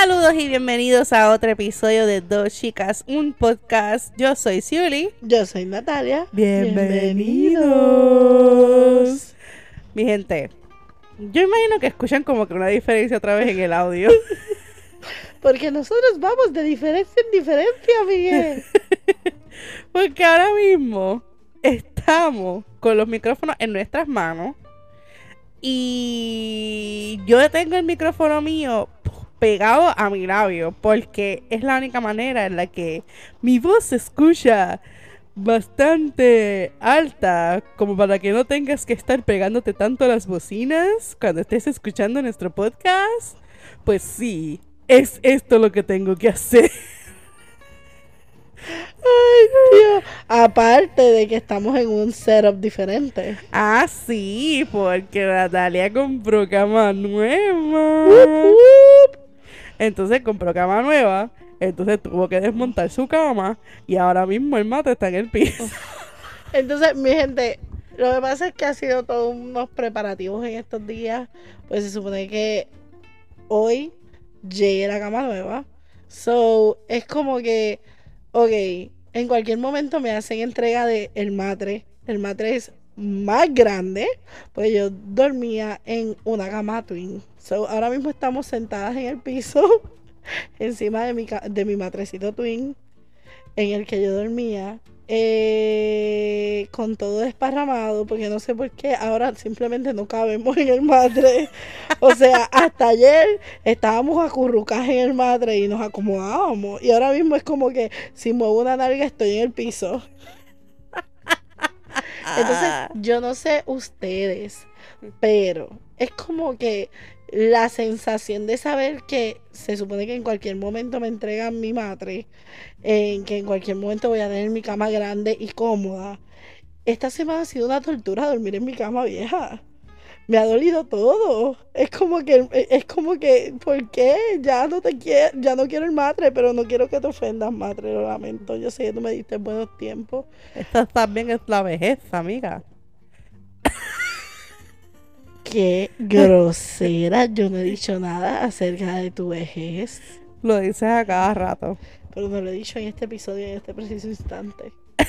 Saludos y bienvenidos a otro episodio de Dos Chicas, un podcast. Yo soy Siuli. Yo soy Natalia. Bienvenidos. Mi gente, yo imagino que escuchan como que una diferencia otra vez en el audio. Porque nosotros vamos de diferencia en diferencia, Miguel. Porque ahora mismo estamos con los micrófonos en nuestras manos. Y yo tengo el micrófono mío pegado a mi labio. Porque es la única manera en la que mi voz se escucha bastante alta. Como para que no tengas que estar pegándote tanto a las bocinas cuando estés escuchando nuestro podcast. Pues sí, es esto lo que tengo que hacer. Ay, Dios. Aparte de que estamos en un setup diferente. Ah, sí, porque Natalia compró cama nueva. Entonces compró cama nueva. Entonces tuvo que desmontar su cama. Y ahora mismo el mate está en el piso. Entonces, mi gente, lo que pasa es que ha sido todos unos preparativos en estos días. Pues se supone que hoy llegue la cama nueva. So, es como que, ok, en cualquier momento me hacen entrega de el matre. El matre es más grande, pues yo dormía en una cama twin. Ahora mismo estamos sentadas en el piso, encima de mi, de mi matrecito twin, en el que yo dormía, eh, con todo desparramado, porque no sé por qué ahora simplemente no cabemos en el matre. O sea, hasta ayer estábamos acurrucadas en el matre y nos acomodábamos. Y ahora mismo es como que si muevo una nalga estoy en el piso. Entonces, yo no sé ustedes, pero es como que la sensación de saber que se supone que en cualquier momento me entregan mi madre, en que en cualquier momento voy a tener mi cama grande y cómoda. Esta semana ha sido una tortura dormir en mi cama vieja. Me ha dolido todo. Es como que, es como que, ¿por qué? Ya no te quiero, ya no quiero el matre, pero no quiero que te ofendas, matre, lo lamento. Yo sé que tú me diste buenos tiempos. Esta también es la vejez, amiga. Qué grosera. Yo no he dicho nada acerca de tu vejez. Lo dices a cada rato. Pero no lo he dicho en este episodio, en este preciso instante.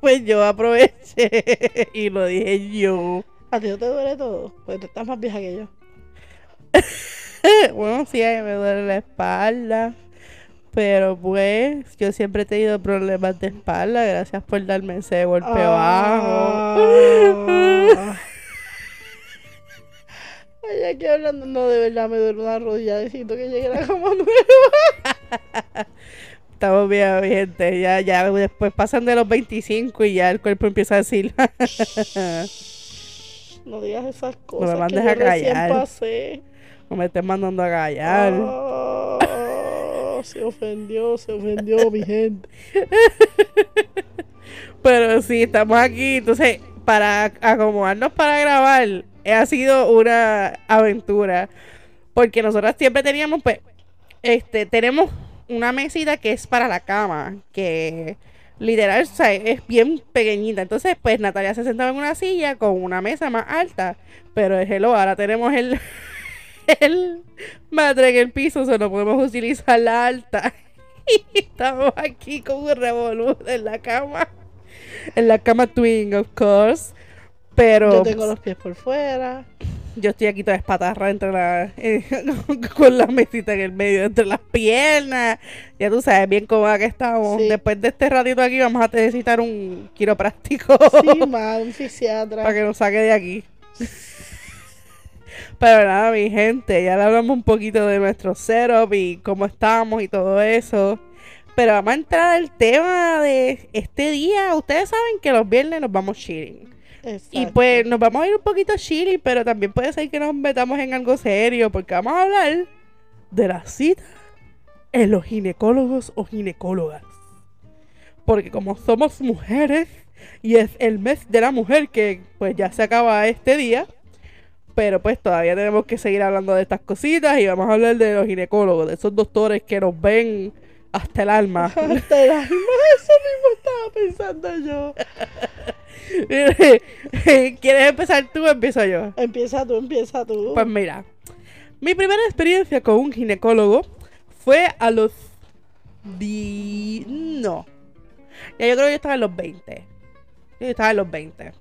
Pues yo aproveché y lo dije yo. ¿A ti no te duele todo? Porque tú estás más vieja que yo. Bueno, sí, a mí me duele la espalda. Pero pues, yo siempre he tenido problemas de espalda. Gracias por darme ese golpe bajo. Ah. Ay, aquí hablando, no, de verdad me duele una rodilla. Necesito que llegue la cama nueva. Estamos bien, gente. Ya, ya después pasan de los 25 y ya el cuerpo empieza a decir. No digas esas cosas. mandes que a callar. pasé. no me estés mandando a callar. Ah, se ofendió, se ofendió mi gente. Pero sí, estamos aquí. Entonces, para acomodarnos para grabar, ha sido una aventura. Porque nosotras siempre teníamos, pues, este, tenemos una mesita que es para la cama, que literal, es bien pequeñita. Entonces, pues, Natalia se sentaba en una silla con una mesa más alta. Pero hello, ahora tenemos el, el madre en el piso, o sea, no podemos utilizar la alta. Estamos aquí con un revolú en la cama. En la cama twin, of course. Pero Yo tengo los pies por fuera. Yo estoy aquí toda espatarra entre la, eh, con la mesita en el medio, entre las piernas. Ya tú sabes bien cómoda que estamos. Sí. Después de este ratito aquí vamos a necesitar un quiropráctico Sí, más, un fisiatra. para que nos saque de aquí. Pero nada, mi gente, ya le hablamos un poquito de nuestro setup y cómo estamos y todo eso. Pero vamos a entrar al tema de este día. Ustedes saben que los viernes nos vamos chilling. Y pues nos vamos a ir un poquito chilling, pero también puede ser que nos metamos en algo serio, porque vamos a hablar de la cita en los ginecólogos o ginecólogas. Porque como somos mujeres y es el mes de la mujer que pues ya se acaba este día, pero pues todavía tenemos que seguir hablando de estas cositas y vamos a hablar de los ginecólogos, de esos doctores que nos ven hasta el alma. Hasta el alma, eso mismo estaba pensando yo. ¿Quieres empezar tú o empiezo yo? Empieza tú, empieza tú. Pues mira, Mi primera experiencia con un ginecólogo fue a los... Di... No. Ya yo creo que yo estaba en los 20. Yo estaba en los 20.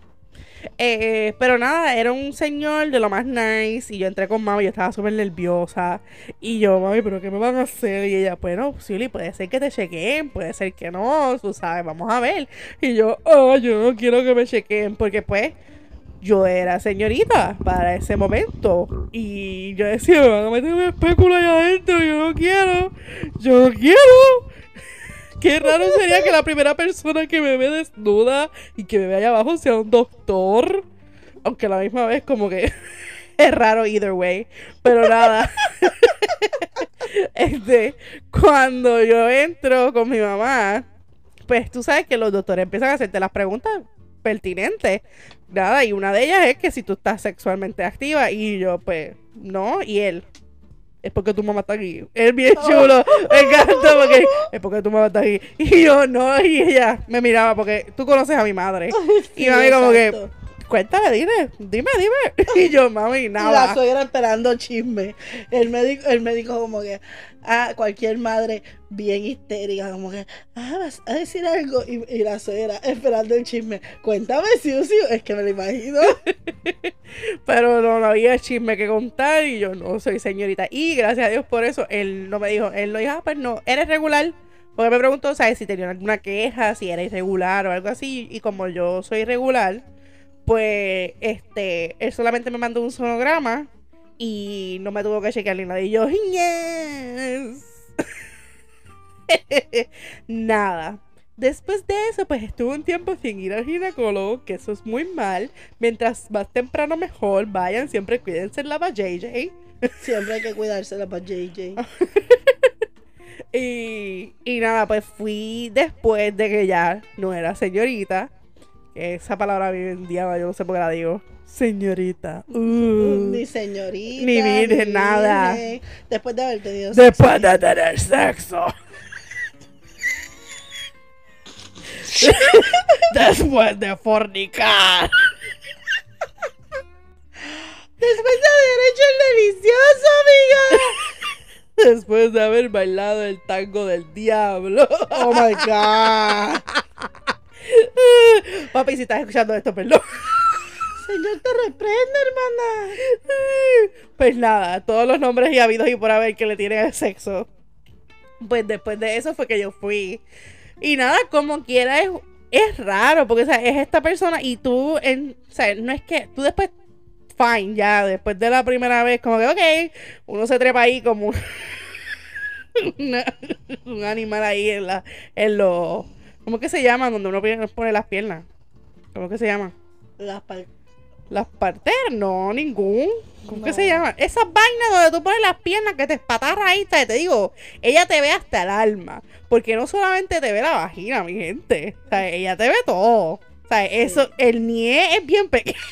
Eh, pero nada, era un señor de lo más nice. Y yo entré con mami, yo estaba súper nerviosa. Y yo, mami, ¿pero qué me van a hacer? Y ella, bueno, Silly, puede ser que te chequeen, puede ser que no, tú sabes, vamos a ver. Y yo, oh, yo no quiero que me chequeen, porque pues yo era señorita para ese momento. Y yo decía, me van a meter un espéculo allá adentro, yo no quiero, yo no quiero. Qué raro sería que la primera persona que me ve desnuda y que me ve allá abajo sea un doctor. Aunque a la misma vez como que es raro either way. Pero nada. este, cuando yo entro con mi mamá, pues tú sabes que los doctores empiezan a hacerte las preguntas pertinentes. Nada, y una de ellas es que si tú estás sexualmente activa y yo pues no, y él, es porque tu mamá está aquí. Es bien chulo. Me encanta porque es porque tu mamá está aquí. Y yo no, y ella me miraba porque tú conoces a mi madre. Sí, y mami como que, exacto. cuéntame, dime, dime, dime. Y yo, mami, Y la nada. suegra esperando chisme. El médico, el médico como que, ah, cualquier madre bien histérica, como que, ah, vas a decir algo. Y, y la suegra esperando el chisme. Cuéntame, Siusi, es que me lo imagino. Pero no, no había chisme que contar y yo no soy señorita. Y gracias a Dios por eso, él no me dijo, él no dijo, ah, pues no, eres regular. Porque me preguntó, ¿sabes? Si tenía alguna queja, si era irregular o algo así. Y como yo soy irregular, pues este, él solamente me mandó un sonograma y no me tuvo que chequear ni nada. Y yo, yes. nada. Después de eso, pues estuve un tiempo sin ir al ginecólogo, que eso es muy mal. Mientras más temprano mejor, vayan, siempre cuídense la JJ. Siempre hay que cuidársela para JJ. Y, y nada, pues fui después de que ya no era señorita. Esa palabra hoy en día, yo no sé por qué la digo. Señorita. uh. Ni señorita. Ni virgen, nada. Después de haber tenido Después de tener sexo. Después de fornicar. Después de haber hecho el delicioso, amiga. Después de haber bailado el tango del diablo. Oh my god. Papi, si estás escuchando esto, perdón. Señor, te reprende, hermana. Pues nada, todos los nombres y habidos y por haber que le tienen al sexo. Pues después de eso fue que yo fui. Y nada, como quiera, es, es raro, porque o sea, es esta persona y tú, en, o sea, no es que tú después, fine, ya, después de la primera vez, como que, ok, uno se trepa ahí como una- un animal ahí en la, en los, ¿cómo que se llama? Donde uno pone las piernas. ¿Cómo que se llama? Las pal- Las parteras, no, ningún. ¿Cómo que se llama? Esas vainas donde tú pones las piernas que te espatarra ahí, ¿sabes? te digo, ella te ve hasta el alma. Porque no solamente te ve la vagina, mi gente. O sea, ella te ve todo. O sea, eso, el nie es bien pequeño.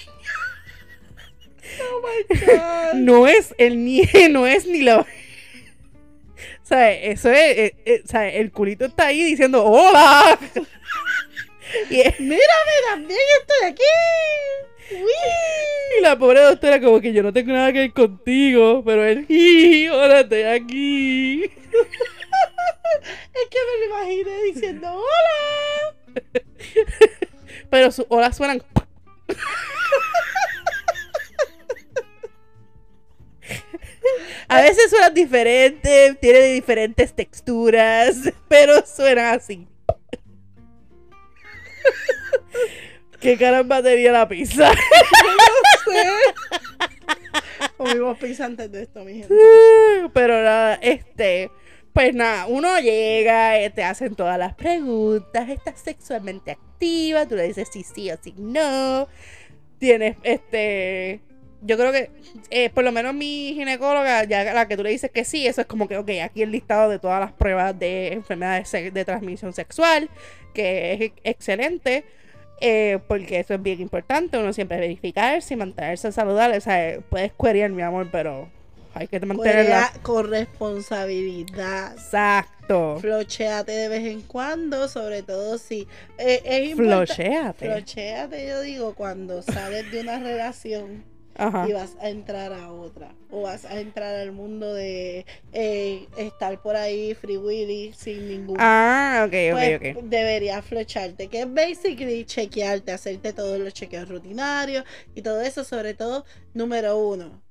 Oh my god. No es, el nie no es ni la. O sea, eso es, eh, eh, o sea, el culito está ahí diciendo, ¡Hola! y, es- Mírame, también estoy aquí. Uy. y la pobre doctora como que yo no tengo nada que ver contigo, pero él. ¡Ahora estoy aquí! Es que me lo imaginé diciendo hola. Pero sus olas suenan. A veces suenan diferentes, tienen diferentes texturas, pero suenan así. ¿Qué caramba tenía la pizza? Comimos pizza antes de esto, mi gente. Pero nada, este, pues nada, uno llega, eh, te hacen todas las preguntas, estás sexualmente activa, tú le dices sí, sí o sí, no. Tienes, este, yo creo que, eh, por lo menos mi ginecóloga, ya la que tú le dices que sí, eso es como que, ok, aquí el listado de todas las pruebas de enfermedades de transmisión sexual, que es ex- excelente. eh, porque eso es bien importante, uno siempre verificarse y mantenerse saludable. O sea, eh, puedes querer, mi amor, pero hay que mantenerla. Con responsabilidad. Exacto. Flocheate de vez en cuando, sobre todo si eh, es importante. Flochéate. Flochéate, yo digo, cuando sales de una relación Ajá. y vas a entrar a otra. O vas a entrar al mundo de eh, estar por ahí free willy sin ningún Ah, ok, pues, ok, ok. deberías flocharte, que es basically chequearte, hacerte todos los chequeos rutinarios y todo eso, sobre todo, número uno,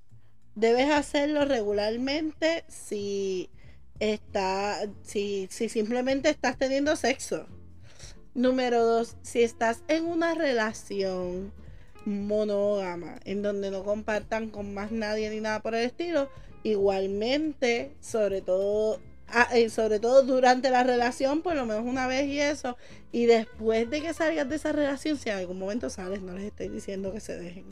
debes hacerlo regularmente si está, si, si simplemente estás teniendo sexo. Número dos, si estás en una relación monógama, en donde no compartan con más nadie ni nada por el estilo, igualmente, sobre todo, ah, eh, sobre todo durante la relación, por lo menos una vez y eso, y después de que salgas de esa relación, si en algún momento sales, no les estoy diciendo que se dejen.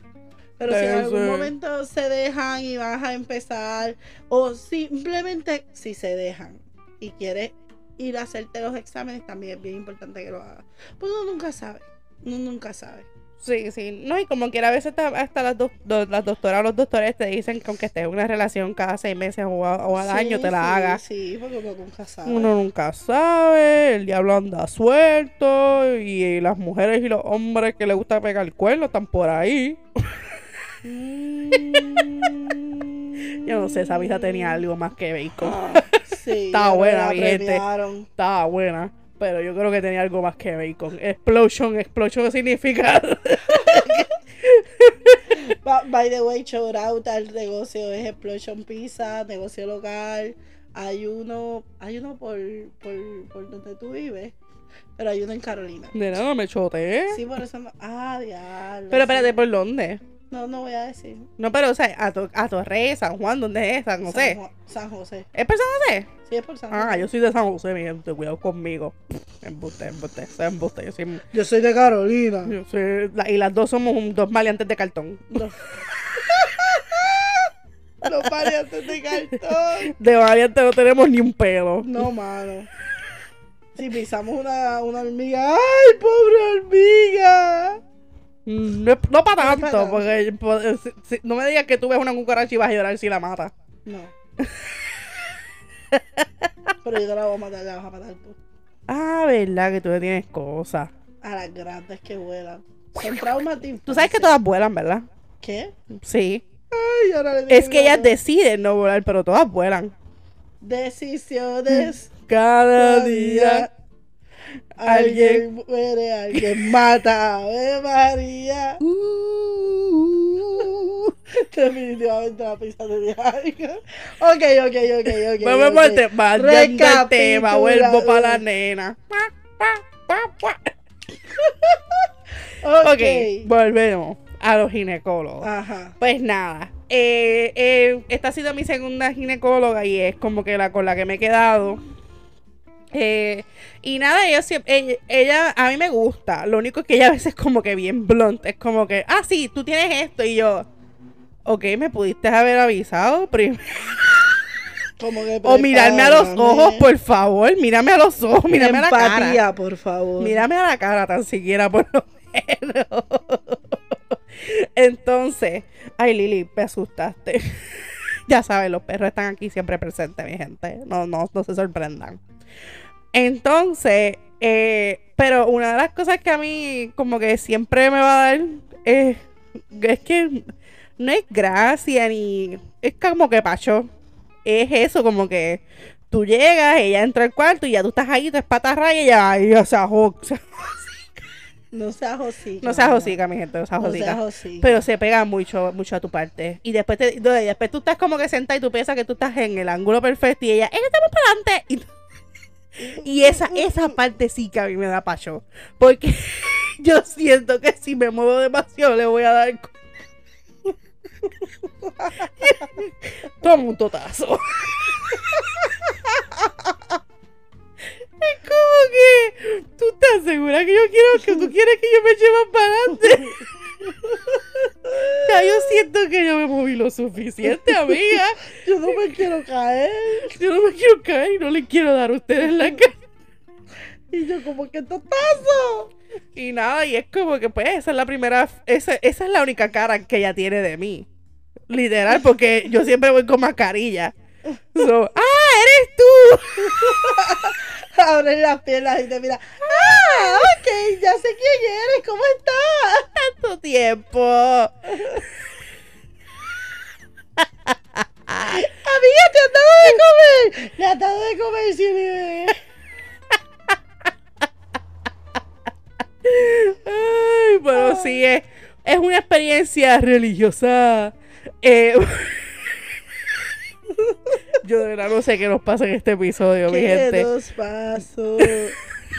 Pero si en algún ser. momento se dejan y vas a empezar, o simplemente si se dejan y quieres ir a hacerte los exámenes, también es bien importante que lo hagas. Pues uno nunca sabe, uno nunca sabe. Sí, sí. No, y como quiera, a veces hasta, las, do- las doctoras o los doctores te dicen que aunque estés en una relación cada seis meses o, a- o al Sí, año te la sí, hagas. Sí, porque uno nunca sabe. Uno nunca sabe, el diablo anda suelto y las mujeres y los hombres que les gusta pegar el cuerno están por ahí. Mm. Yo no sé, esa visa tenía algo más que bacon. Ah, sí, Estaba ya me buena, mi gente. Estaba buena, pero yo creo que tenía algo más que bacon. Explosion, explosion significa... By the way, shout out al negocio es Explosion Pizza, negocio local. Hay uno, hay uno por, por, por donde tú vives, pero hay uno en Carolina. De nada, me choteé. Sí, por eso no. Ah, diablo. Pero espérate, ¿por dónde? No, no voy a decir. No, pero, o sea, a, to- a San Juan, ¿dónde es? San San, José. Ju- San José. ¿Es por San José? Sí, es por San Ah, José. yo soy de San José, mi gente, cuidado conmigo. Embuste, embuste, embuste. Yo soy, Yo soy de Carolina. yo soy- la- y las dos somos un- dos maleantes de cartón. No. Los variantes de cartón. De maleantes no tenemos ni un pelo. No, mano. Si pisamos una, una hormiga. ¡Ay, pobre hormiga! No, no para tanto, porque pues, si- si- no me digas que tú ves una cucaracha y vas a llorar si la matas. No. Pero yo te la voy a matar, la vas a matar tú. Ah, verdad que tú le tienes cosas. A las grandes que vuelan. Son traumas Tú sabes que todas vuelan, ¿verdad? ¿Qué? Sí. Ay, ahora le Es que ellas deciden no volar, pero todas vuelan. Decisiones. Cada Cada día. día. Alguien muere, alguien mata. Ave María. Uh, Definitivamente la pizza tenía algo. Ok, ok, ok, ok. Vamos ok. al tema, al tema, vuelvo para la nena. Ok. Ok, volvemos a los ginecólogos. Ajá. Pues nada, eh, eh, esta ha sido mi segunda ginecóloga y es como que la con la que me he quedado. Eh, y nada, ella, siempre, ella, a mí me gusta. Lo único es que ella a veces es como que bien blunt. Es como que, ah, sí, tú tienes esto. Y yo, ok, me pudiste haber avisado primero. O mirarme a los ojos, por favor. Mírame a los ojos, mírame a la cara. Por favor. Mírame a la cara tan siquiera, por lo menos. Entonces, ay Lili, me asustaste. ya saben, los perros están aquí siempre presentes, mi gente. No, no, no se sorprendan. Entonces, eh, pero una de las cosas que a mí como que siempre me va a dar es, es que no es gracia ni es como que pacho. Es eso, como que tú llegas, ella entra al cuarto y ya tú estás ahí, te y ella, y ella se ajo- se- No seas hocica. No seas mamá. hosica, mi gente, no seas No hocica. Pero se pega mucho, mucho a tu parte. Y después te, después tú estás como que sentada y tú piensas que tú estás en el ángulo perfecto y ella, ella está para adelante. Y, y esa, esa parte sí que a mí me da pacho. Porque yo siento que si me muevo demasiado le voy a dar. Toma un totazo. Es como que tú estás segura que yo quiero que tú quieres que yo me más para adelante. Ya yo siento que yo me moví lo suficiente, amiga. Yo no me quiero caer. Yo no me quiero caer y no le quiero dar a ustedes la cara. Y yo como que totazo. Y nada, y es como que pues esa es la primera, esa, esa es la única cara que ella tiene de mí. Literal, porque yo siempre voy con mascarilla. So, ¡Ah, eres tú! Abres las piernas y te mira. Ah, ok, ya sé quién eres. ¿Cómo estás? tu tiempo. Amiga, te has dado de comer. Le has dado de comer, sí, mi bebé. Ay, bueno, Ay. sí, es, es, una experiencia religiosa. Eh, yo de verdad no sé qué nos pasa en este episodio, ¿Qué mi gente. nos pasó?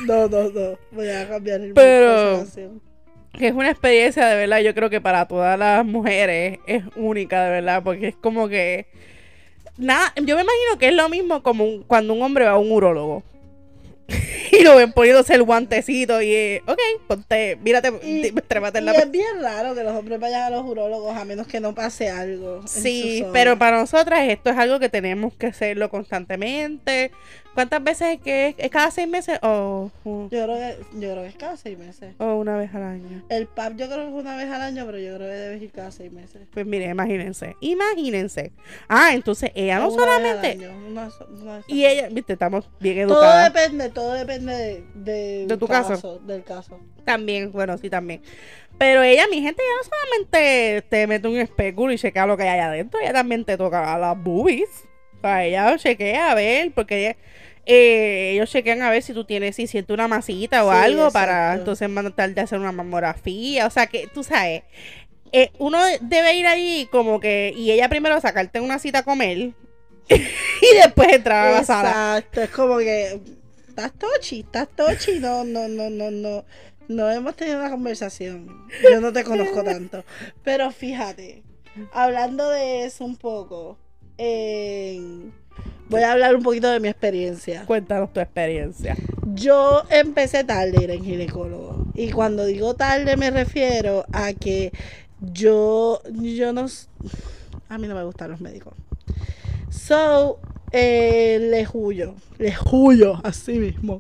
No, no, no. Voy a cambiar el Pero, que es una experiencia de verdad, yo creo que para todas las mujeres es única, de verdad, porque es como que. Nada, yo me imagino que es lo mismo como un- cuando un hombre va a un urólogo. y lo ven poniéndose el guantecito y eh, ok, ponte, mírate, Y- trépate en Y la es bien raro que los hombres vayan a los urólogos a menos que no pase algo. Sí, pero para nosotras esto es algo que tenemos que hacerlo constantemente. ¿Cuántas veces es que es? ¿Es cada seis meses o, Yo creo, que, yo creo que es cada seis meses. o una vez al año? El PAP yo creo que es una vez al año, pero yo creo que debes ir cada seis meses. Pues mire, imagínense, imagínense. Ah, entonces ella no una vez al solamente... año, una una vez al Y ella, viste, estamos bien Todo educadas. depende, todo depende de, de, De tu caso. Del caso. También, bueno, sí, también. Pero ella, mi gente, ella no solamente te mete un especulo y chequea lo que hay adentro, ella también te toca las boobies. Sea, ella chequea a ver, porque eh, ellos chequean a ver si tú tienes, si sientes una masita o Sí, algo para entonces mandarte a hacer una mamografía. O sea, que tú sabes, eh, uno debe ir ahí como que, y ella primero sacarte una cita a comer y después entrar a la sala. Exacto, es como que estás tochi, estás tochi, no, no, no, no, no. No hemos tenido una conversación. Yo no te conozco tanto. Pero fíjate, hablando de eso un poco, voy a hablar un poquito de mi experiencia. Cuéntanos tu experiencia. Yo empecé tarde a ir en ginecólogo. Y cuando digo tarde me refiero a que yo, yo no... A mí no me gustan los médicos. So, eh, le huyo. Le huyo, así mismo.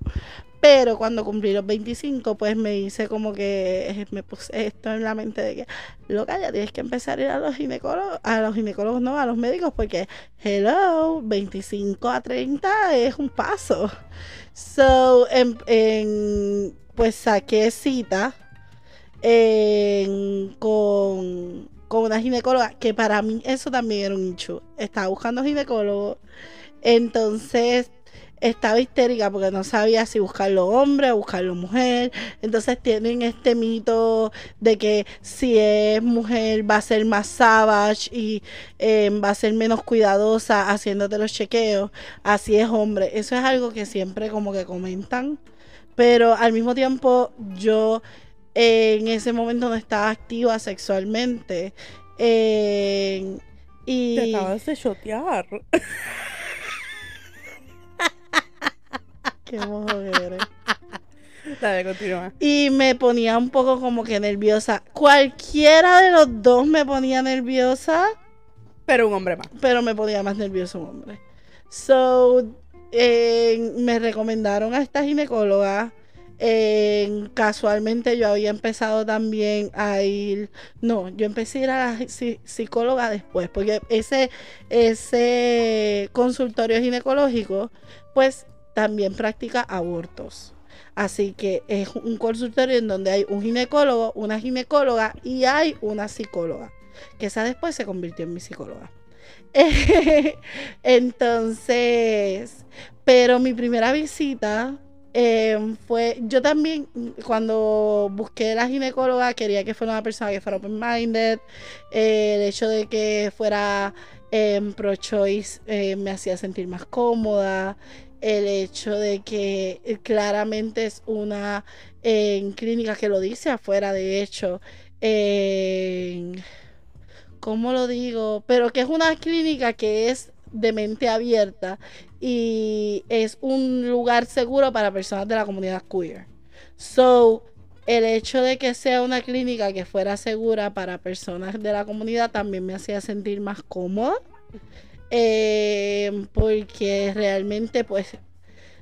Pero cuando cumplí los 25, pues me hice como que eh, me puse esto en la mente de que, loca, ya tienes que empezar a ir a los ginecólogos, a los ginecólogos, no, a los médicos, porque, hello, 25 a 30 es un paso. So, en, pues saqué cita con, con una ginecóloga, que para mí eso también era un issue. Estaba buscando ginecólogo, entonces estaba histérica porque no sabía si buscarlo hombre o buscarlo mujer. Entonces tienen este mito de que si es mujer va a ser más savage y eh, va a ser menos cuidadosa haciéndote los chequeos. Así es hombre. Eso es algo que siempre como que comentan. Pero al mismo tiempo yo en ese momento no estaba activa sexualmente. Eh, y Te acabas de shotear. qué mojo que eres. Dale, continúa. Y me ponía un poco como que nerviosa. Cualquiera de los dos me ponía nerviosa, Pero un hombre más. pero me ponía más nervioso un hombre. So, eh, me recomendaron a esta ginecóloga. Eh, casualmente yo había empezado también a ir, no, yo empecé a ir a la psi- psicóloga después, porque ese, ese consultorio ginecológico, pues también practica abortos. Así que es un consultorio en donde hay un ginecólogo, una ginecóloga y hay una psicóloga, que esa después se convirtió en mi psicóloga. Entonces, pero mi primera visita eh, fue, yo también cuando busqué la ginecóloga quería que fuera una persona que fuera open-minded, el hecho de que fuera em, pro-choice eh, me hacía sentir más cómoda, el hecho de que eh, claramente es una eh, clínica que lo dice afuera, de hecho, ¿cómo lo digo? Pero que es una clínica que es de mente abierta y es un lugar seguro para personas de la comunidad queer. So, el hecho de que sea una clínica que fuera segura para personas de la comunidad también me hacía sentir más cómoda. Eh, porque realmente, pues,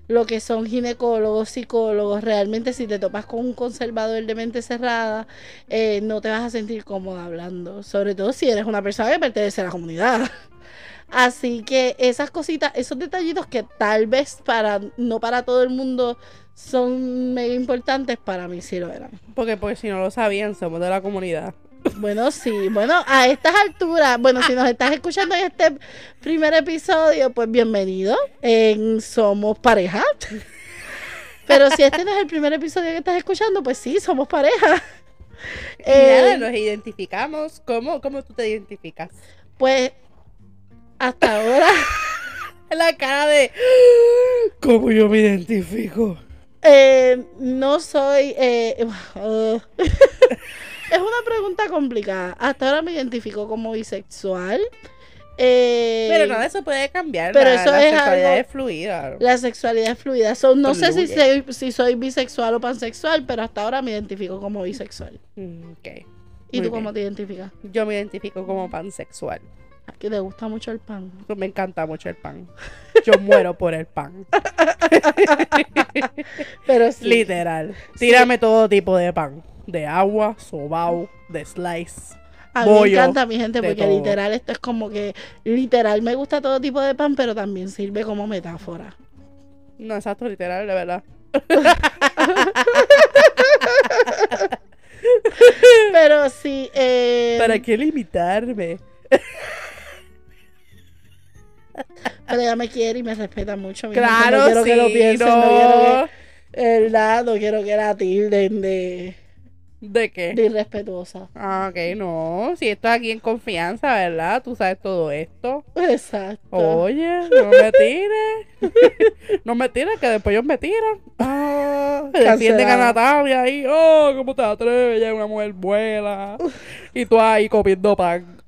lo que son ginecólogos, psicólogos, realmente si te topas con un conservador de mente cerrada, eh, no te vas a sentir cómoda hablando. Sobre todo si eres una persona que pertenece a la comunidad. Así que esas cositas, esos detallitos que tal vez para no para todo el mundo son mega importantes, para mí sí lo eran. Porque, pues, si no lo sabían, somos de la comunidad. Bueno, sí, bueno, a estas alturas, bueno, si nos estás escuchando en este primer episodio, pues bienvenido en Somos Pareja. Pero si este no es el primer episodio que estás escuchando, pues sí, somos pareja. Y nada, Eh, nos identificamos. ¿Cómo, ¿Cómo tú te identificas? pues hasta ahora La cara de. ¿Cómo yo me identifico? eh, no soy... eh, uh, es una pregunta complicada. Hasta ahora me identifico como bisexual. Eh, Pero nada, eso puede cambiar. pero la, eso la es sexualidad algo- es fluida. La sexualidad es fluida. So, no sé si soy, si soy bisexual o pansexual, pero hasta ahora me identifico como bisexual. Mm, Ok. ¿Y Muy tú cómo te identificas? Yo me identifico como pansexual. ¿A que te gusta mucho el pan? Me encanta mucho el pan. Yo muero por el pan. Pero sí. Literal. Tírame todo tipo de pan. De agua, sobao, de slice. A mí me encanta mi gente porque literal esto es como que literal me gusta todo tipo de pan, pero también sirve como metáfora. No, exacto, literal, de verdad. Pero sí, eh, ¿Para qué limitarme? pero ella me quiere y me respeta mucho. mi gente. Claro, no quiero sí, que lo piensen, no, no. quiero que, no quiero que la tilden de, ¿De qué? de irrespetuosa. Ah, ok, no. Si estás aquí en confianza, ¿verdad? Tú sabes todo esto. Exacto. Oye, no me tires. no me tires, que después ellos me tiran. Ah, defienden a. Natalia ahí. Oh, ¿cómo te atreves? Ella es una mujer buena. Y tú ahí comiendo pan.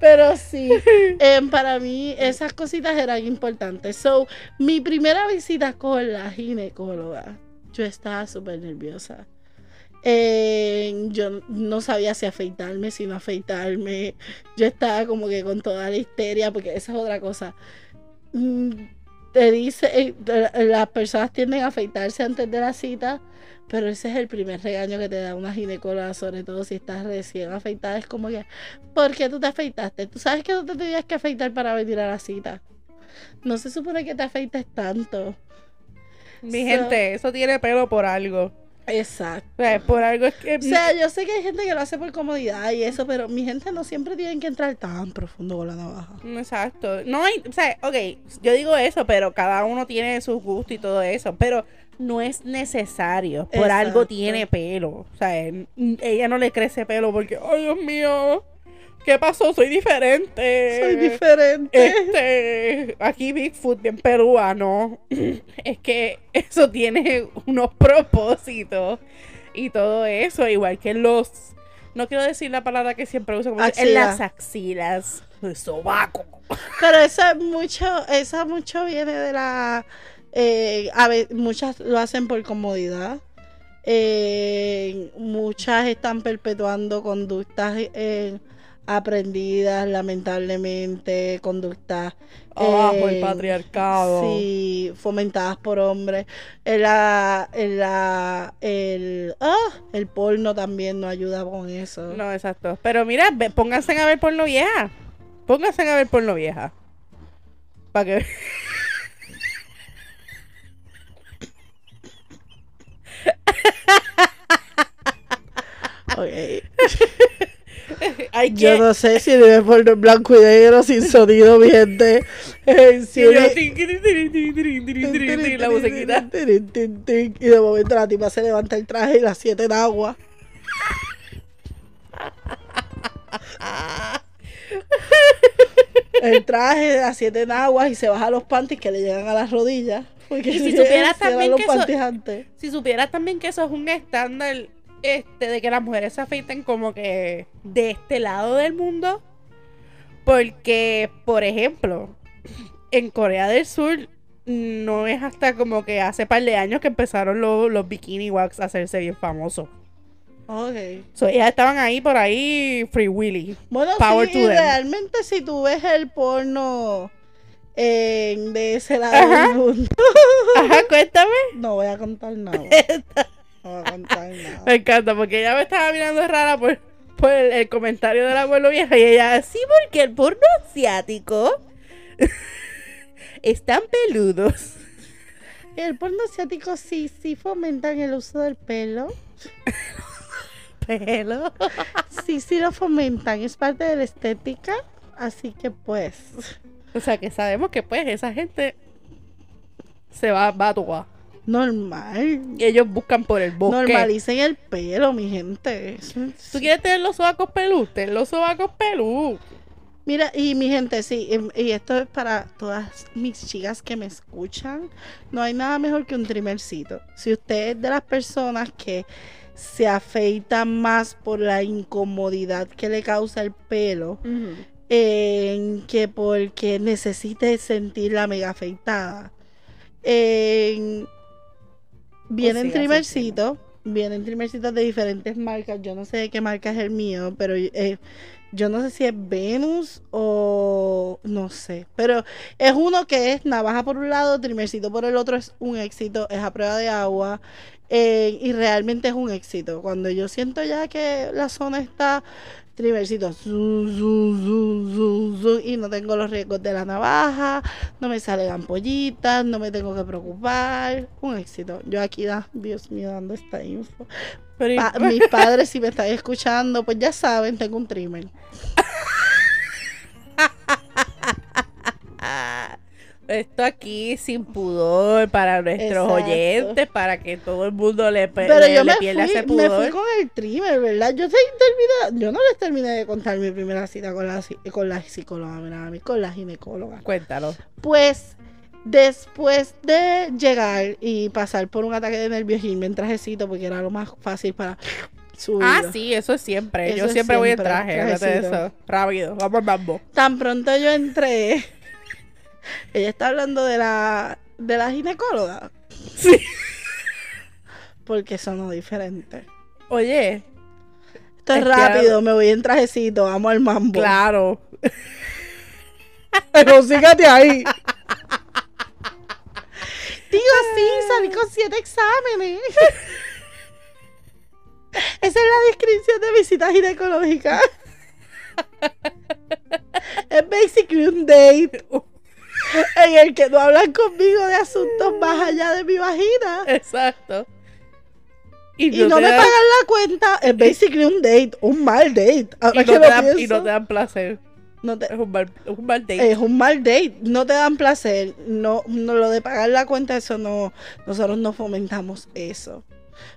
Pero sí, em, para mí esas cositas eran importantes. So, mi primera visita con la ginecóloga, yo estaba súper nerviosa. Yo no sabía si afeitarme, si no afeitarme. Yo estaba como que con toda la histeria, porque esa es otra cosa. Mm, Te dice, eh, las personas tienden a afeitarse antes de la cita, pero ese es el primer regaño que te da una ginecóloga, sobre todo si estás recién afeitada. Es como que, ¿por qué tú te afeitaste? Tú sabes que no te tenías que afeitar para venir a la cita. No se supone que te afeites tanto. Mi So- gente, eso tiene pelo por algo. Exacto. O sea, por algo es que. O sea, yo sé que hay gente que lo hace por comodidad y eso, pero mi gente no siempre tienen que entrar tan profundo con la navaja. Exacto. No hay, o sea, ok, yo digo eso, pero cada uno tiene sus gustos y todo eso, pero no es necesario. Por algo tiene pelo. O sea, ella no le crece pelo porque, ay Dios mío, ¿qué pasó? Soy diferente. Soy diferente. Este, aquí Bigfoot bien peruano. Es que eso tiene unos propósitos y todo eso, igual que en los. No quiero decir la palabra que siempre uso, como en Axila. las axilas, el sobaco. Pero eso es mucho, eso mucho viene de la eh, a ve- muchas lo hacen por comodidad. Eh, muchas están perpetuando conductas eh, aprendidas, lamentablemente, conductas Abajo el eh, patriarcado. Sí, fomentadas por hombres. La, el, ah, el porno también no ayuda con eso. No, exacto. Pero mira, pónganse a ver porno vieja. Pónganse a ver porno vieja. Para que. Ok. Yo no sé si debe poner blanco y negro sin sonido, mi gente. Si y. Y de momento la tipa se levanta el traje y las siete en agua. El traje las siete en agua y se baja los panties que le llegan a las rodillas. Y si supieras si supieras también que eso es un estándar este de que las mujeres se afeiten como que de este lado del mundo. Porque, por ejemplo, en Corea del Sur no es hasta como que hace par de años que empezaron los, los bikini wax a hacerse bien famosos. Ok. So, ellas estaban ahí por ahí free willy. Bueno, Power sí, to them. realmente si tú ves el porno de ese lado Ajá. del mundo, Ajá, cuéntame. no voy a contar nada. No nada. Me encanta porque ella me estaba mirando rara por, por el, el comentario del abuelo vieja y ella, sí, porque el porno asiático están peludos. El porno asiático sí, sí fomentan el uso del pelo. Pelo. Sí, sí lo fomentan. Es parte de la estética. Así que pues. O sea que sabemos que pues esa gente se va, va a tocar. Normal. Y ellos buscan por el bosque. Normalicen el pelo, mi gente. ¿Tú quieres tener los sobacos pelú? Ten los sobacos pelú. Mira, y mi gente, sí, em, y esto es para todas mis chicas que me escuchan. No hay nada mejor que un trimercito. Si usted es de las personas que se afeitan más por la incomodidad que le causa el pelo, en que porque necesite sentir la mega afeitada. En- vienen trimercitos, vienen trimercitos de diferentes marcas. Yo no sé de qué marca es el mío, pero eh, yo no sé si es Venus o no sé. Pero es uno que es navaja por un lado, trimercito por el otro, es un éxito, es a prueba de agua. eh, y realmente es un éxito. Cuando yo siento ya que la zona está zum, y no tengo los riesgos de la navaja, no me salen ampollitas, no me tengo que preocupar. Un éxito. Yo aquí, da, Dios mío, dando esta info. Pa- mis padres, si me están escuchando, pues ya saben, tengo un trimmer. Esto aquí sin pudor para nuestros Exacto. oyentes, para que todo el mundo le, pe- Pero le- yo le me pierda ese fui, me pudor. fui con el trimmer, ¿verdad? Yo, te terminé- yo no les terminé de contar mi primera cita con la, con la psicóloga, mí, con la ginecóloga. Cuéntalo. Pues después de llegar y pasar por un ataque de nervios, irme en trajecito porque era lo más fácil para subir. Ah, sí, eso es siempre. Eso Yo siempre, voy en traje. de eso. Rápido, vamos mambo. Tan pronto yo entré, ella está hablando de la de la ginecóloga. Sí. Porque sonó diferente. Oye, Esto es, Es que- rápido, me voy en trajecito, vamos al mambo. claro. Pero sígate ahí. Digo, sí, salí con siete exámenes. Esa es la descripción de mi cita ginecológica. Es basically un date en el que no hablan conmigo de asuntos más allá de mi vagina. Exacto. Y no me dan- pagan la cuenta. Es basically un date, un mal date. y no, te dan, y no te dan placer. No te- Es un mal, es un mal date. Es un mal date, no te dan placer, no, no lo de pagar la cuenta, eso no, nosotros no fomentamos eso.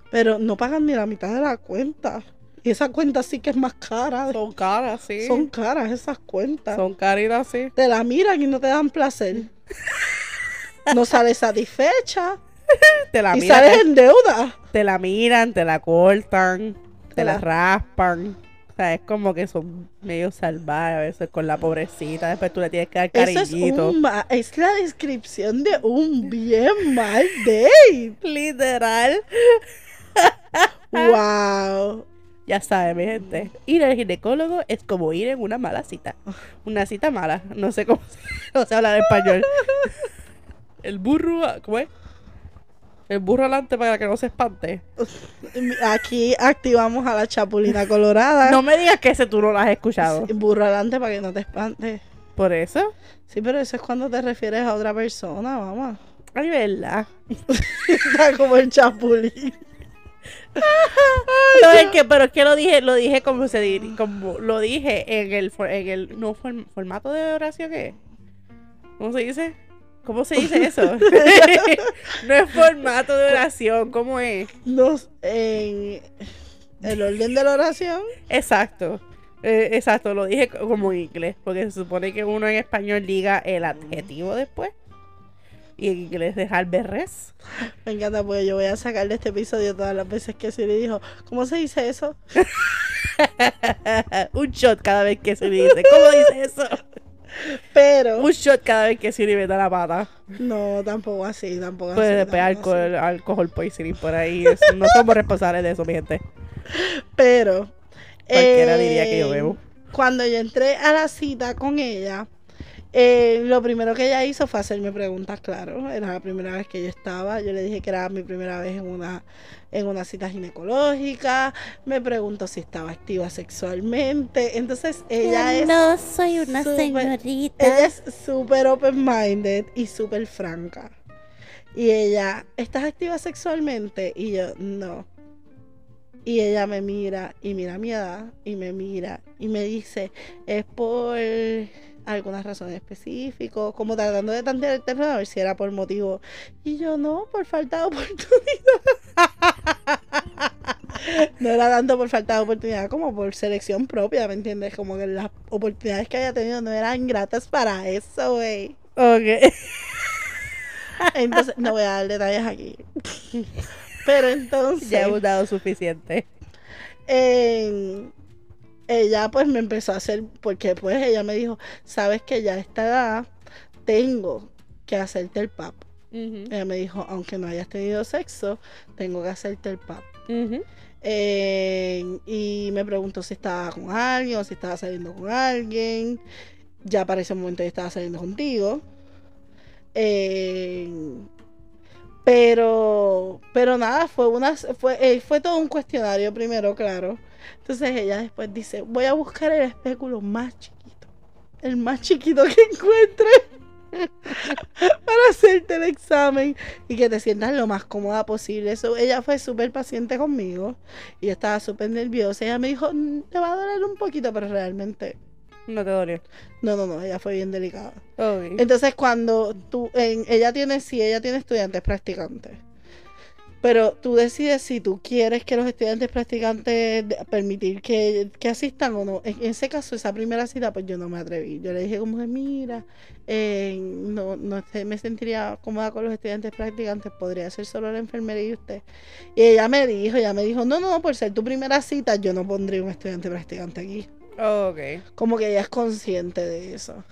Pero no pagan ni la mitad de la cuenta. Y esa cuenta sí que es más cara. Son caras, sí. Son caras esas cuentas. Son caritas, sí. Te la miran y no te dan placer. No sales satisfecha Te la y miran, sales en deuda. te la miran, te la cortan, te, Te la la- raspan. O sea, es como que son medio salvajes a veces con la pobrecita. Después tú le tienes que dar es, cariñito. un ma- es la descripción de un bien mal date. Literal. Wow. Ya sabes, mi gente. Ir al ginecólogo es como ir en una mala cita. Una cita mala. No sé cómo se, no sé hablar español. El burro, ¿cómo es? El burro adelante para que no se espante. Aquí activamos a la chapulina colorada. No me digas que ese tú no lo has escuchado. Sí, Burro adelante para que no te espantes. Por eso. Sí, pero eso es cuando te refieres a otra persona, mamá. Ay, verdad. Está como el chapulín. No, es que, pero es que lo dije, lo dije como se di- como lo dije en el, en el no form- formato de oración que ¿Cómo se dice? ¿Cómo se dice eso? no es formato de oración, ¿cómo es? Nos, en el orden de la oración. Exacto. Eh, exacto, lo dije co- como en inglés, porque se supone que uno en español diga el adjetivo después. Y inglés dejar berres. Me encanta porque yo voy a sacar de este episodio todas las veces que Siri dijo, ¿cómo se dice eso? Un shot cada vez que Siri dice. ¿Cómo dice eso? Pero Un shot cada vez que Siri mete la pata. no, tampoco así, tampoco Pues así. después tampoco así. alcohol, alcohol poisoning por ahí. no somos responsables de eso, mi gente. Pero Cualquiera eh, diría que yo bebo. Cuando yo entré a la cita con ella, eh, lo primero que ella hizo fue hacerme preguntas, claro. Era la primera vez que yo estaba. Yo le dije que era mi primera vez en una, en una cita ginecológica. Me preguntó si estaba activa sexualmente. Entonces ella es. no soy una Ella es súper open-minded y súper franca. Y ella, ¿estás activa sexualmente? Y yo, no. Y ella me mira y mira mi edad y me mira y me dice, es por alguna razón específica, como tratando de tantear el terreno a ver si era por motivo. Y yo no, por falta de oportunidad. no era tanto por falta de oportunidad como por selección propia, ¿me entiendes? Como que las oportunidades que había tenido no eran gratas para eso, güey. Ok. Entonces, no voy a dar detalles aquí. Pero entonces. Ya hemos dado suficiente. en- ella pues me empezó a hacer, porque pues ella me dijo, sabes que ya a esta edad tengo que hacerte el pap. Ella me dijo, aunque no hayas tenido sexo, tengo que hacerte el pap. y me preguntó si estaba con alguien o si estaba saliendo con alguien. Ya para ese momento yo estaba saliendo contigo. Pero, pero nada, fue una, fue, eh, fue todo un cuestionario primero, claro. Entonces ella después dice, voy a buscar el espéculo más chiquito, el más chiquito que encuentre para hacerte el examen y que te sientas lo más cómoda posible. Eso, ella fue súper paciente conmigo y yo estaba súper nerviosa. Ella me dijo, "Mm, te va a doler un poquito, pero realmente, No te dolió. no, no, no, ella fue bien delicada. Entonces cuando tú, en, ella tiene, sí, ella tiene estudiantes practicantes. Pero tú decides si tú quieres que los estudiantes practicantes permitir que, que asistan o no. En ese caso, esa primera cita, pues yo no me atreví. Yo le dije como que, mira, eh, no, no sé, me sentiría cómoda con los estudiantes practicantes, podría ser solo la enfermera y usted. Y ella me dijo, ella me dijo, no, no, no, por ser tu primera cita, yo no pondría un estudiante practicante aquí Ok. como que ella es consciente de eso.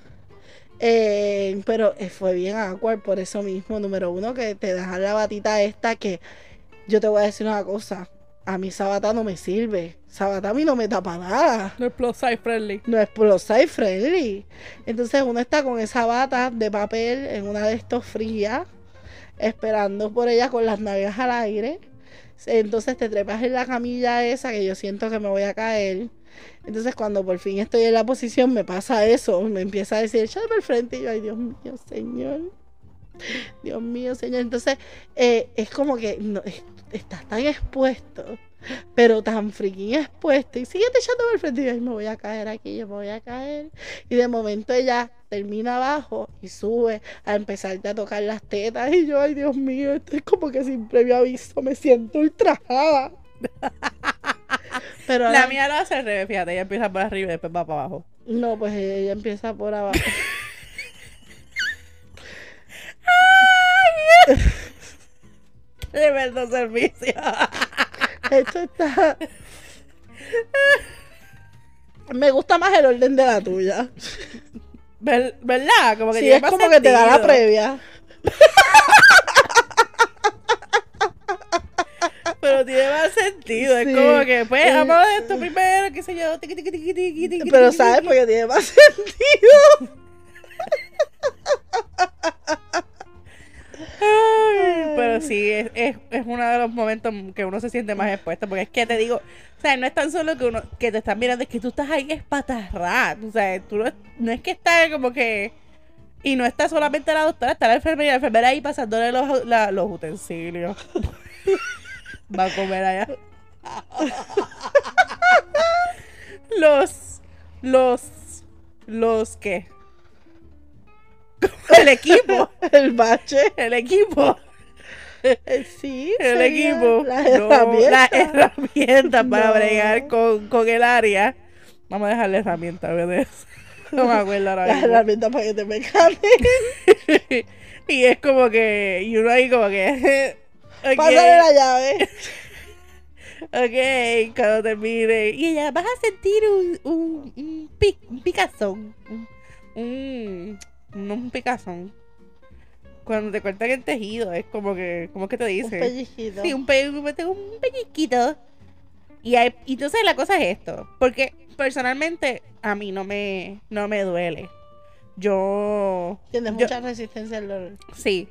Eh, pero eh, fue bien awkward por eso mismo. Número uno, que te dejan la batita esta que yo te voy a decir una cosa. A mí esa bata no me sirve. Esa bata a mí no me tapa nada. No es plus size friendly. No es plus size friendly. Entonces uno está con esa bata de papel en una de estos frías, esperando por ella con las nalgas al aire. Entonces te trepas en la camilla esa que yo siento que me voy a caer. Entonces cuando por fin estoy en la posición me pasa eso, me empieza a decir, échate por el frente y yo, ay Dios mío, Señor. Dios mío, Señor. Entonces eh, es como que estás tan expuesto, pero tan freaking expuesto y sigue echando por el frente y yo, ay, me voy a caer aquí, yo me voy a caer. Y de momento ella termina abajo y sube a empezarte a tocar las tetas y yo, ay Dios mío, esto es como que sin previo aviso me siento ultrajada. Pero La ahora- mía lo hace al revés, fíjate. Ella empieza por arriba y después va para abajo. No, pues ella empieza por abajo. Tremendo servicio. Esto está. Me gusta más el orden de la tuya. Ver- ¿Verdad? Como que Sí, es como que te da la previa. Pero tiene más sentido. Sí. Es como que, pues, Eh, vamos a esto primero, qué sé yo. tiqui, tiqui, tiqui, Pero sabes porque tiene más sentido. Ay, pero sí, es, es, es uno de los momentos que uno se siente más expuesto. Porque es que te digo, o sea, no es tan solo que uno que te están mirando, es que tú estás ahí espatarrat. O sea, tú no, no es que estás como que. Y no está solamente la doctora, está la enfermera y la enfermera ahí pasándole los, la- los utensilios. Va a comer allá. los. Los. Los qué? El equipo. El bache. El equipo. Sí, El equipo. Las No, herramientas. las herramientas para No. bregar con, con el área. Vamos a dejarle herramientas, ¿verdad? No me acuerdo ahora Las mismo. herramientas para que te me y es como que. Y uno ahí como que. Ok, Pásale la llave. ok, cuando termine. Y ella, vas a sentir un, un, un, pic- un picazón. Un, un, no un picazón. Cuando te cortan el tejido, es como que. ¿Cómo es que te Un dice? pellizquito. Sí, un, pe un, un pellizquito. Y, hay- y entonces la cosa es esto. Porque personalmente a mí no me, no me duele. Yo. Tienes yo- mucha resistencia al dolor. Sí.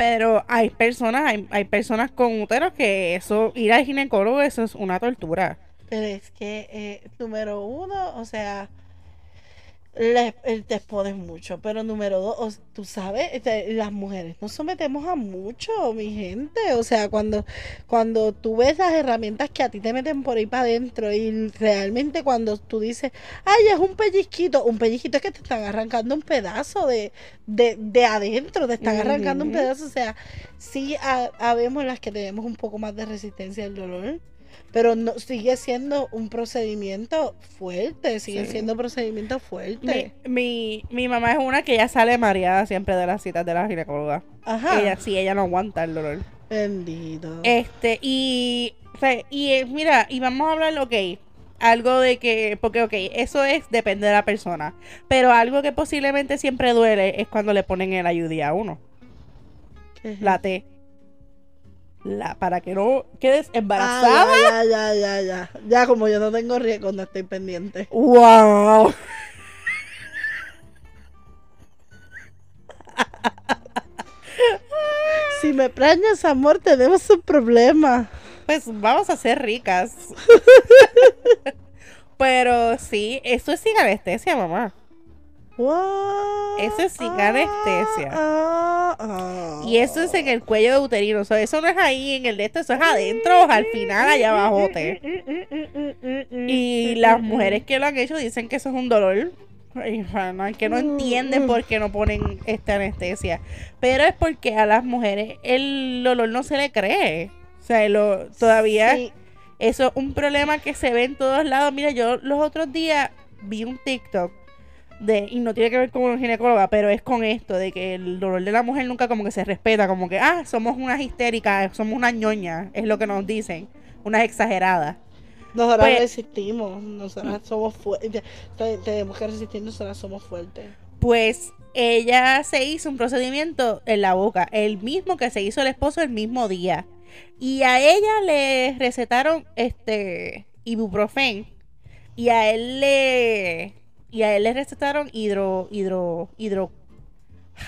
Pero hay personas, hay, hay personas con úteros que eso, ir al ginecólogo, eso es una tortura. Pero es que, eh, número uno, o sea, le, eh, te expones mucho. Pero número dos, tú sabes, este, las mujeres nos sometemos a mucho, mi gente. O sea, cuando, cuando tú ves las herramientas que a ti te meten por ahí para adentro y realmente cuando tú dices, ay, es un pellizquito, un pellizquito es que te están arrancando un pedazo de, de, de adentro, te están arrancando un pedazo. O sea, sí ha- habemos las que tenemos un poco más de resistencia al dolor. Pero no, sigue siendo un procedimiento fuerte, sigue Sí. siendo un procedimiento Mi, fuerte. mi, mi mamá es una que ya sale mareada siempre de las citas de la ginecóloga. Ajá. Ella sí, ella no aguanta el dolor. Bendito. Este, y, o sea, y eh, mira, y vamos a hablar, ok, algo de que, porque, ok, eso es, depende de la persona, pero algo que posiblemente siempre duele es cuando le ponen el ayudí a uno, ¿Qué es la? T. La, para que no quedes Ah, embarazada. ya, ya, ya, ya. Ya, como yo no tengo riesgo, no estoy pendiente. ¡Wow! Si me plañas, amor, tenemos un problema. Pues vamos a ser ricas. pero sí, eso es sin anestesia, mamá. Eso es sin anestesia. Ah, ah. Y eso es en el cuello de uterino. O sea, eso no es ahí en el de esto, eso es adentro, al final, allá abajo. Y las mujeres que lo han hecho dicen que eso es un dolor. Que no entienden por qué no ponen esta anestesia. Pero es porque a las mujeres el dolor no se le cree. O sea, lo, todavía Sí. eso es un problema que se ve en todos lados. Mira, yo los otros días vi un TikTok de, y no tiene que ver con una ginecóloga, pero es con esto, de que el dolor de la mujer nunca como que se respeta, como que, ah, somos unas histéricas, somos unas ñoñas, es lo que nos dicen, unas exageradas. Nosotras Pues- resistimos, nosotras somos fuertes. Tenemos que resistir, nosotras somos fuertes. Pues ella se hizo un procedimiento en la boca, el mismo que se hizo el esposo el mismo día. Y a ella le recetaron este ibuprofen y a él le y a él le recetaron hidro hidro hidro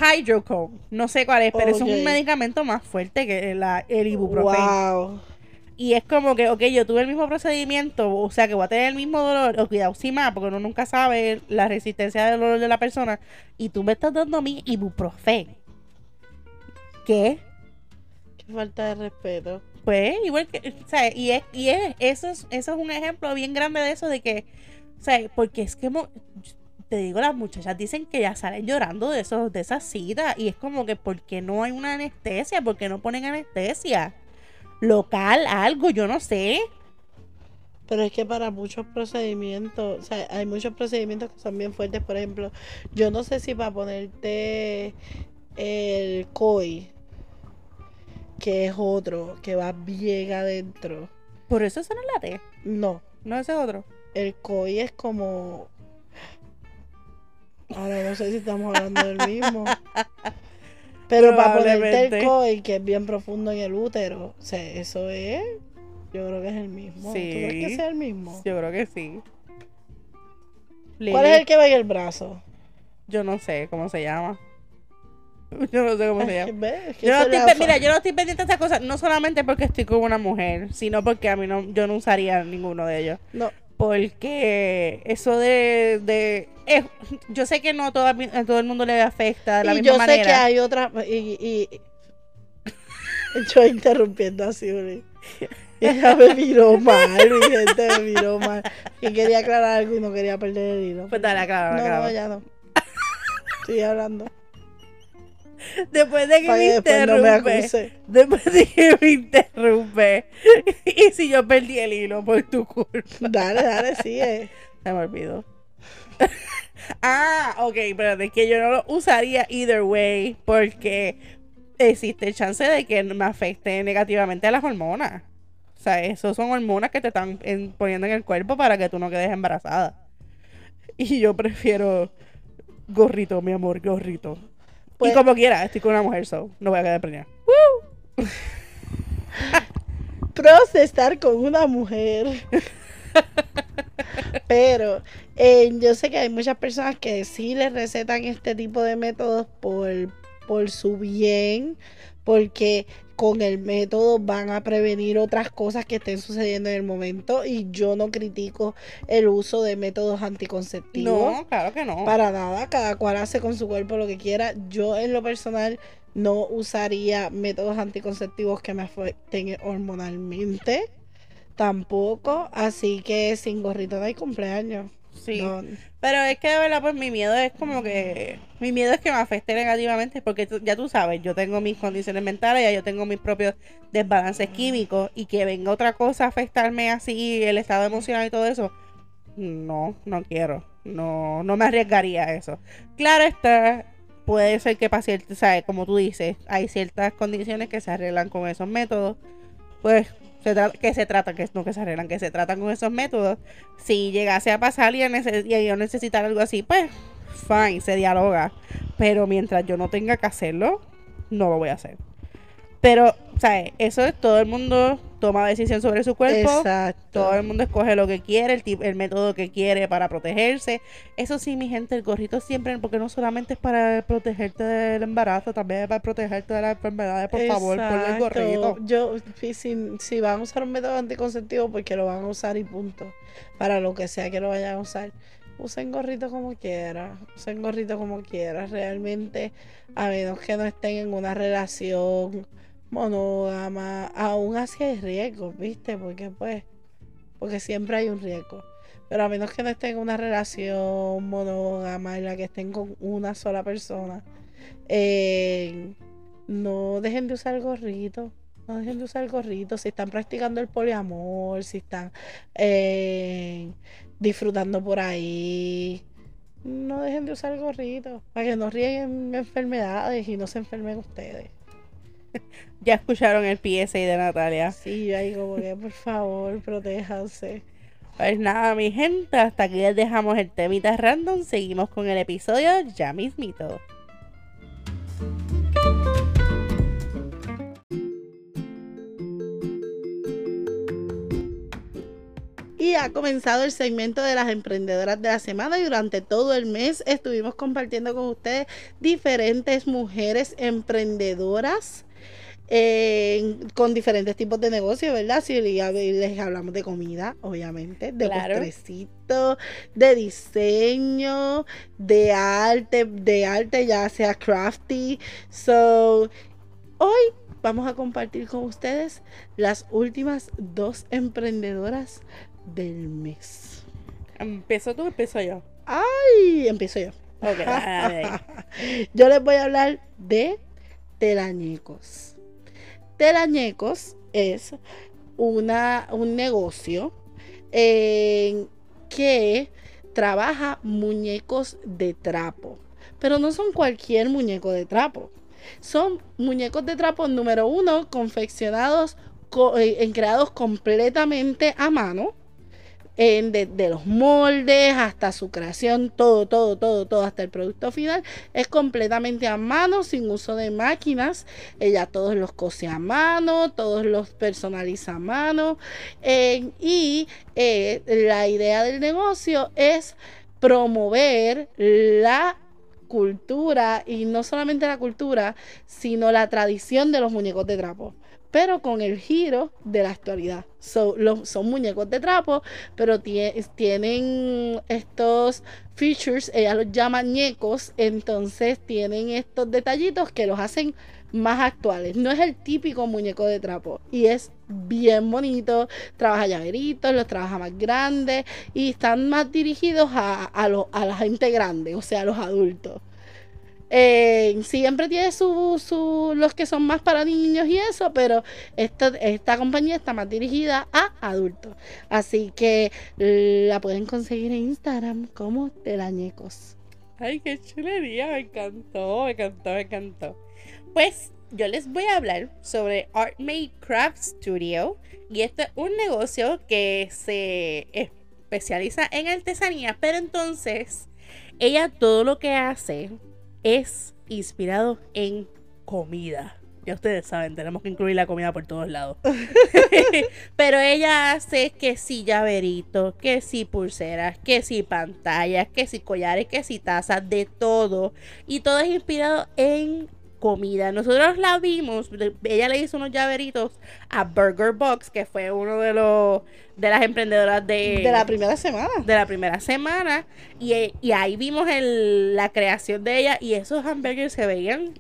hydrocone, no sé cuál es, pero eso es un medicamento más fuerte que la- el ibuprofen. Wow. Y es como que, ok, yo tuve el mismo procedimiento, o sea que voy a tener el mismo dolor, o cuidado, sí más, porque uno nunca sabe la resistencia del dolor de la persona, y tú me estás dando a mí ibuprofen. ¿Qué? Qué falta de respeto. Pues, igual que, o sea, y, es, y es, eso, es, eso es un ejemplo bien grande de eso, de que, o sea, porque es que, te digo, las muchachas dicen que ya salen llorando de, esos, de esas citas, y es como que, ¿por qué no hay una anestesia? ¿Por qué no ponen anestesia? Local, algo, yo no sé. Pero es que para muchos procedimientos, o sea, hay muchos procedimientos que son bien fuertes. Por ejemplo, yo no sé si para ponerte el COI, que es otro, que va bien adentro. Por eso eso no es la T. No, No, ese es otro. El COI es como... Ahora no sé si estamos hablando del mismo. Pero para ponerte el COI, que es bien profundo en el útero, o sea, eso es... Yo creo que es el mismo. ¿Tú crees que Sí. sea el mismo? Yo creo que sí. ¿Cuál es el que va en el brazo? Yo no sé cómo se llama. Yo no sé cómo se llama. ve, es que Yo no eso estoy le pe- afa- mira, yo no estoy pendiente de estas cosas, no solamente porque estoy con una mujer, sino porque a mí no, yo no usaría ninguno de ellos. No, Porque eso de, de es- yo sé que no todo, a todo el mundo le afecta de la y misma yo manera. sé que hay otra y, y- yo interrumpiendo así y ella me miró mal mi gente me miró mal. Y quería aclarar algo y no quería perder el hilo. Pues dale, aclara, no, aclara. no, ya no. Estoy hablando Después de que para me no interrumpe, después de que me interrumpe, y si yo perdí el hilo por tu culpa. dale, dale, sigue Se me olvidó. ah, ok, pero es que yo no lo usaría either way porque existe chance de que me afecte negativamente a las hormonas. O sea, esos son hormonas que te están en- poniendo en el cuerpo para que tú no quedes embarazada. Y yo prefiero gorrito, mi amor, gorrito. Pues- y como quiera, estoy con una mujer, so no voy a quedar preñada. pros de estar con una mujer. Pero eh, yo sé que hay muchas personas que sí les recetan este tipo de métodos por, por su bien, porque con el método van a prevenir otras cosas que estén sucediendo en el momento y yo no critico el uso de métodos anticonceptivos. No, claro que no. Para nada, cada cual hace con su cuerpo lo que quiera. Yo en lo personal no usaría métodos anticonceptivos que me afecten hormonalmente. Tampoco, así que sin gorrito no hay cumpleaños. Sí. Pero es que de verdad, pues mi miedo es como que. Mi miedo es que me afecte negativamente, porque ya tú sabes, yo tengo mis condiciones mentales, ya yo tengo mis propios desbalances químicos, y que venga otra cosa a afectarme así, el estado emocional y todo eso. No, no quiero. No, no me arriesgaría a eso. Claro está, puede ser que para ciertas, ¿sabes? Como tú dices, hay ciertas condiciones que se arreglan con esos métodos. Pues que se trata, que no que se arreglan, que se tratan con esos métodos. Si llegase a pasar y, y yo necesitar algo así, pues, fine, se dialoga. Pero mientras yo no tenga que hacerlo, no lo voy a hacer. Pero, ¿sabes? Eso es todo el mundo toma decisión sobre su cuerpo. Exacto. Todo el mundo escoge lo que quiere, el, el método que quiere para protegerse. Eso sí, mi gente, el gorrito siempre, porque no solamente es para protegerte del embarazo, también es para protegerte de las enfermedades. Por favor, ponle el gorrito. Yo, si, si van a usar un método anticonceptivo, porque lo van a usar y punto. Para lo que sea que lo vayan a usar usen gorrito como quiera, usen gorrito como quiera, realmente, a menos que no estén en una relación monógama, aún así hay riesgos, ¿viste? Porque pues, porque siempre hay un riesgo. Pero a menos que no estén en una relación monógama en la que estén con una sola persona, eh, no dejen de usar el gorrito. No dejen de usar el gorrito. Si están practicando el poliamor, si están eh, disfrutando por ahí, no dejen de usar el gorrito. Para que no rieguen enfermedades y no se enfermen ustedes. ya escucharon el PSA de Natalia. Sí, yo ahí como que por favor, protéjanse. Pues nada, mi gente, hasta aquí les dejamos el temita random. Seguimos con el episodio ya mismito. Y ha comenzado el segmento de las emprendedoras de la semana y durante todo el mes estuvimos compartiendo con ustedes diferentes mujeres emprendedoras con diferentes tipos de negocios, ¿verdad? Si les hablamos de comida, obviamente, de claro. de diseño, de arte, de arte ya sea crafty. So, hoy vamos a compartir con ustedes las últimas dos emprendedoras del mes. ¿Empezó tú o empiezo yo? ¡Ay! Empiezo yo. yo les voy a hablar de telañecos. Telañecos es una, un negocio que trabaja muñecos de trapo. Pero no son cualquier muñeco de trapo. Son muñecos de trapo número uno, confeccionados, eh, creados completamente a mano en, de, los moldes hasta su creación, todo, todo, todo, todo, hasta el producto final, es completamente a mano, sin uso de máquinas. Ella todos los cose a mano, todos los personaliza a mano. y eh, la idea del negocio es promover la cultura y no solamente la cultura, sino la tradición de los muñecos de trapo pero con el giro de la actualidad. son muñecos de trapo, pero tienen estos features, ella los llama ñecos, entonces tienen estos detallitos que los hacen más actuales. No es el típico muñeco de trapo y es bien bonito. Trabaja llaveritos, los trabaja más grandes y están más dirigidos a, a la gente grande, o sea, a los adultos. Eh, siempre tiene su, los que son más para niños y eso, pero esta, esta compañía está más dirigida a adultos. Así que la pueden conseguir en Instagram como Telañecos. Ay, qué chulería, me encantó, me encantó, me encantó. Pues yo les voy a hablar sobre Artmade Craft Studio. Y este es un negocio que se especializa en artesanía, pero entonces ella todo lo que hace es inspirado en comida. Ya ustedes saben, tenemos que incluir la comida por todos lados. Pero ella hace que si llaveritos, que si pulseras, que si pantallas, que si collares, que si tazas, de todo. Y todo es inspirado en comida. Nosotros la vimos, ella le hizo unos llaveritos a Burger Box, que fue uno de los de las emprendedoras de, De la primera semana. de la primera semana. Y, eh, y ahí vimos el- la creación de ella y esos hamburgers se veían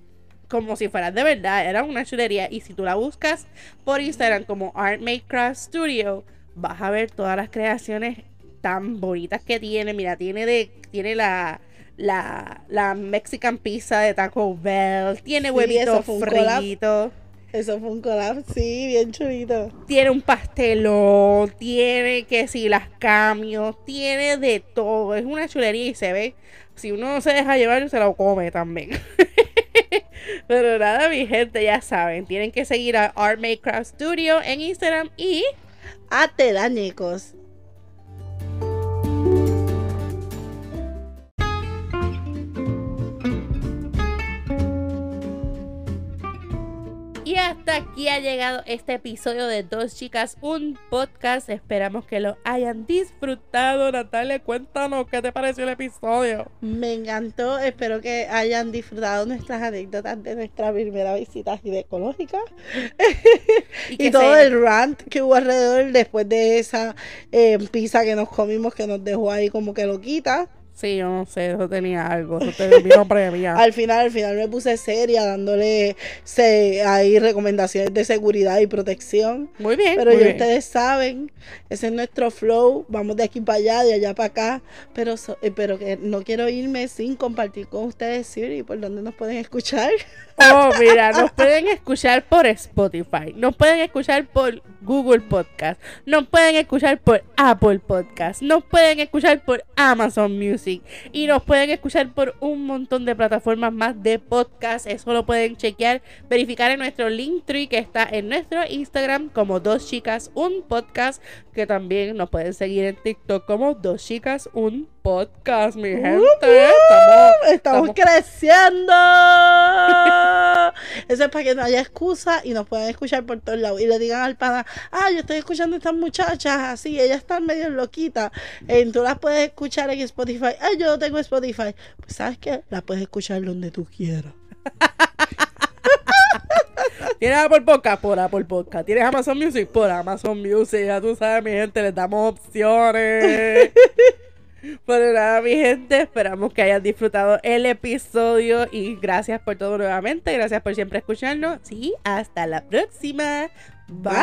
como si fueran de verdad, era una chulería. Y si tú la buscas por Instagram como Art Made Craft Studio, vas a ver todas las creaciones tan bonitas que tiene. Mira, tiene de, tiene la, la, la Mexican pizza de Taco Bell, tiene Sí, huevitos fritos, Eso fue un collab, sí, bien chulito. tiene un pastelón, tiene que si las cambios, tiene de todo. Es una chulería y se ve. Si uno se deja llevar, se lo come también. Pero nada, mi gente, ya saben, tienen que seguir a Art Make Craft Studio en Instagram y Ah, te Y hasta aquí ha llegado este episodio de Dos Chicas, un podcast. Esperamos que lo hayan disfrutado. Natalia, cuéntanos qué te pareció el episodio. Me encantó. Espero que hayan disfrutado nuestras anécdotas de nuestra primera visita ginecológica. Y, que todo se- el rant que hubo alrededor después de esa eh, pizza que nos comimos que nos dejó ahí como que loquita. Sí, yo no sé, eso tenía algo. Eso te vino premia. Al final, al final me puse seria dándole se, ahí recomendaciones de seguridad y protección. Muy bien. Pero muy ya bien. ustedes saben, ese es nuestro flow. Vamos de aquí para allá, de allá para acá. Pero, so- eh, pero que no quiero irme sin compartir con ustedes, Siri, por donde nos pueden escuchar. Oh, mira, nos pueden escuchar por Spotify, nos pueden escuchar por Google Podcast, nos pueden escuchar por Apple Podcast, nos pueden escuchar por Amazon Music y nos pueden escuchar por un montón de plataformas más de podcast. Eso lo pueden chequear, verificar en nuestro Linktree que está en nuestro Instagram como Dos Chicas Un Podcast, que también nos pueden seguir en TikTok como Dos Chicas Un Podcast, mi gente. Estamos Estamos, estamos- creciendo. Eso es para que no haya excusa y nos puedan escuchar por todos lados. Y le digan al pana, ah, yo estoy escuchando a estas muchachas así, ellas están medio loquitas. Eh, tú las puedes escuchar en Spotify. Ah, yo no tengo Spotify. Pues sabes qué, las puedes escuchar donde tú quieras. ¿Tienes Apple Podcast? Por Apple Podcast. ¿Tienes Amazon Music? Por Amazon Music. Ya tú sabes, mi gente, les damos opciones. Pero nada, mi gente, esperamos que hayan disfrutado el episodio y gracias por todo nuevamente. Gracias por siempre escucharnos. Sí, hasta la próxima. Bye.